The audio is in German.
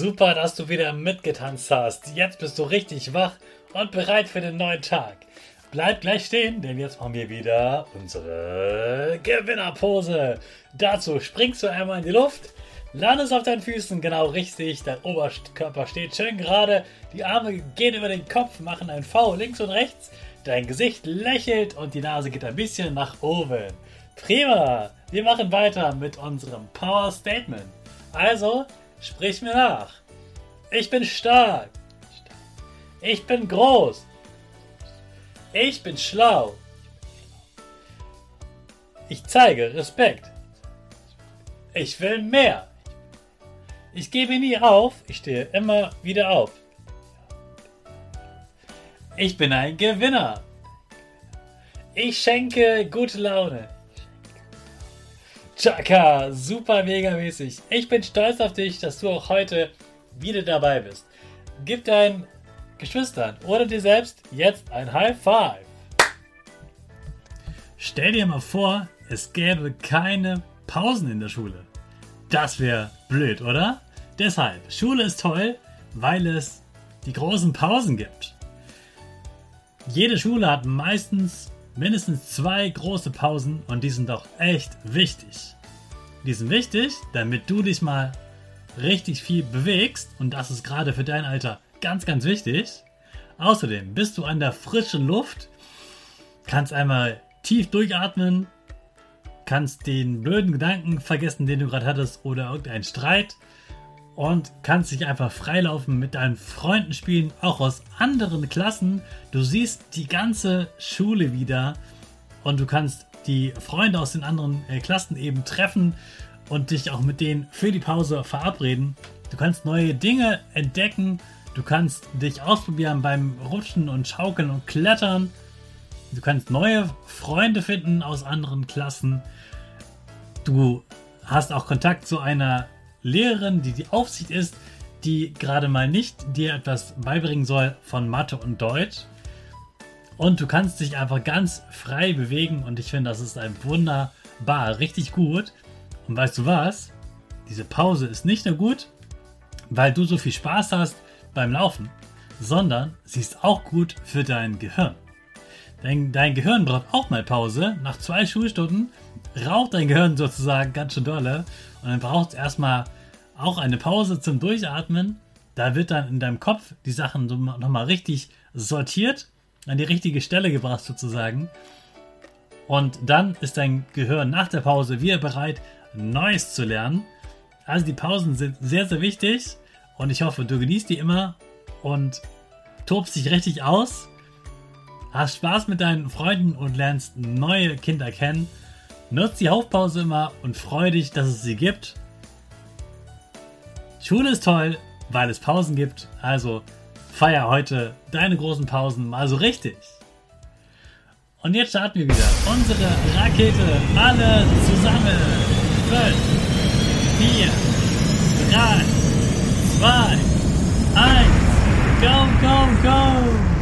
Super, dass du wieder mitgetanzt hast. Jetzt bist du richtig wach und bereit für den neuen Tag. Bleib gleich stehen, denn jetzt machen wir wieder unsere Gewinnerpose. Dazu springst du einmal in die Luft, landest auf deinen Füßen genau richtig, dein Oberkörper steht schön gerade, die Arme gehen über den Kopf, machen ein V links und rechts, dein Gesicht lächelt und die Nase geht ein bisschen nach oben. Prima! Wir machen weiter mit unserem Power Statement. Also, Sprich mir nach. Ich bin stark. Ich bin groß. Ich bin schlau. Ich zeige Respekt. Ich will mehr. Ich gebe nie auf. Ich stehe immer wieder auf. Ich bin ein Gewinner. Ich schenke gute Laune. Chaka, super mega mäßig. Ich bin stolz auf dich, dass du auch heute wieder dabei bist. Gib deinen Geschwistern oder dir selbst jetzt ein High Five. Stell dir mal vor, es gäbe keine Pausen in der Schule. Das wäre blöd, oder? Deshalb, Schule ist toll, weil es die großen Pausen gibt. Jede Schule hat meistens mindestens zwei große Pausen und die sind doch echt wichtig. Die sind wichtig, damit du dich mal richtig viel bewegst und das ist gerade für dein Alter ganz, ganz wichtig. Außerdem bist du an der frischen Luft, kannst einmal tief durchatmen, kannst den blöden Gedanken vergessen, den du gerade hattest oder irgendeinen Streit und kannst dich einfach freilaufen mit deinen Freunden spielen, auch aus anderen Klassen. Du siehst die ganze Schule wieder und du kannst die Freunde aus den anderen äh, Klassen eben treffen und dich auch mit denen für die Pause verabreden. Du kannst neue Dinge entdecken. Du kannst dich ausprobieren beim Rutschen und Schaukeln und Klettern. Du kannst neue Freunde finden aus anderen Klassen. Du hast auch Kontakt zu einer Lehrerin, die die Aufsicht ist, die gerade mal nicht dir etwas beibringen soll von Mathe und Deutsch. Und du kannst dich einfach ganz frei bewegen und ich finde, das ist ein wunderbar, richtig gut. Und weißt du was? Diese Pause ist nicht nur gut, weil du so viel Spaß hast beim Laufen, sondern sie ist auch gut für dein Gehirn. Dein, dein Gehirn braucht auch mal Pause. Nach zwei Schulstunden raucht dein Gehirn sozusagen ganz schön dolle und dann braucht es erstmal auch eine Pause zum Durchatmen. Da wird dann in deinem Kopf die Sachen nochmal richtig sortiert, an die richtige Stelle gebracht sozusagen. Und dann ist dein Gehirn nach der Pause wieder bereit, Neues zu lernen. Also die Pausen sind sehr, sehr wichtig und ich hoffe, du genießt die immer und tobst dich richtig aus, hast Spaß mit deinen Freunden und lernst neue Kinder kennen. Nutzt die Hauptpause immer und freu dich, dass es sie gibt. Schule ist toll, weil es Pausen gibt. Also feier heute deine großen Pausen mal so richtig. Und jetzt starten wir wieder unsere Rakete alle zusammen. 5, 4, 3, 2, 1, go, go, go!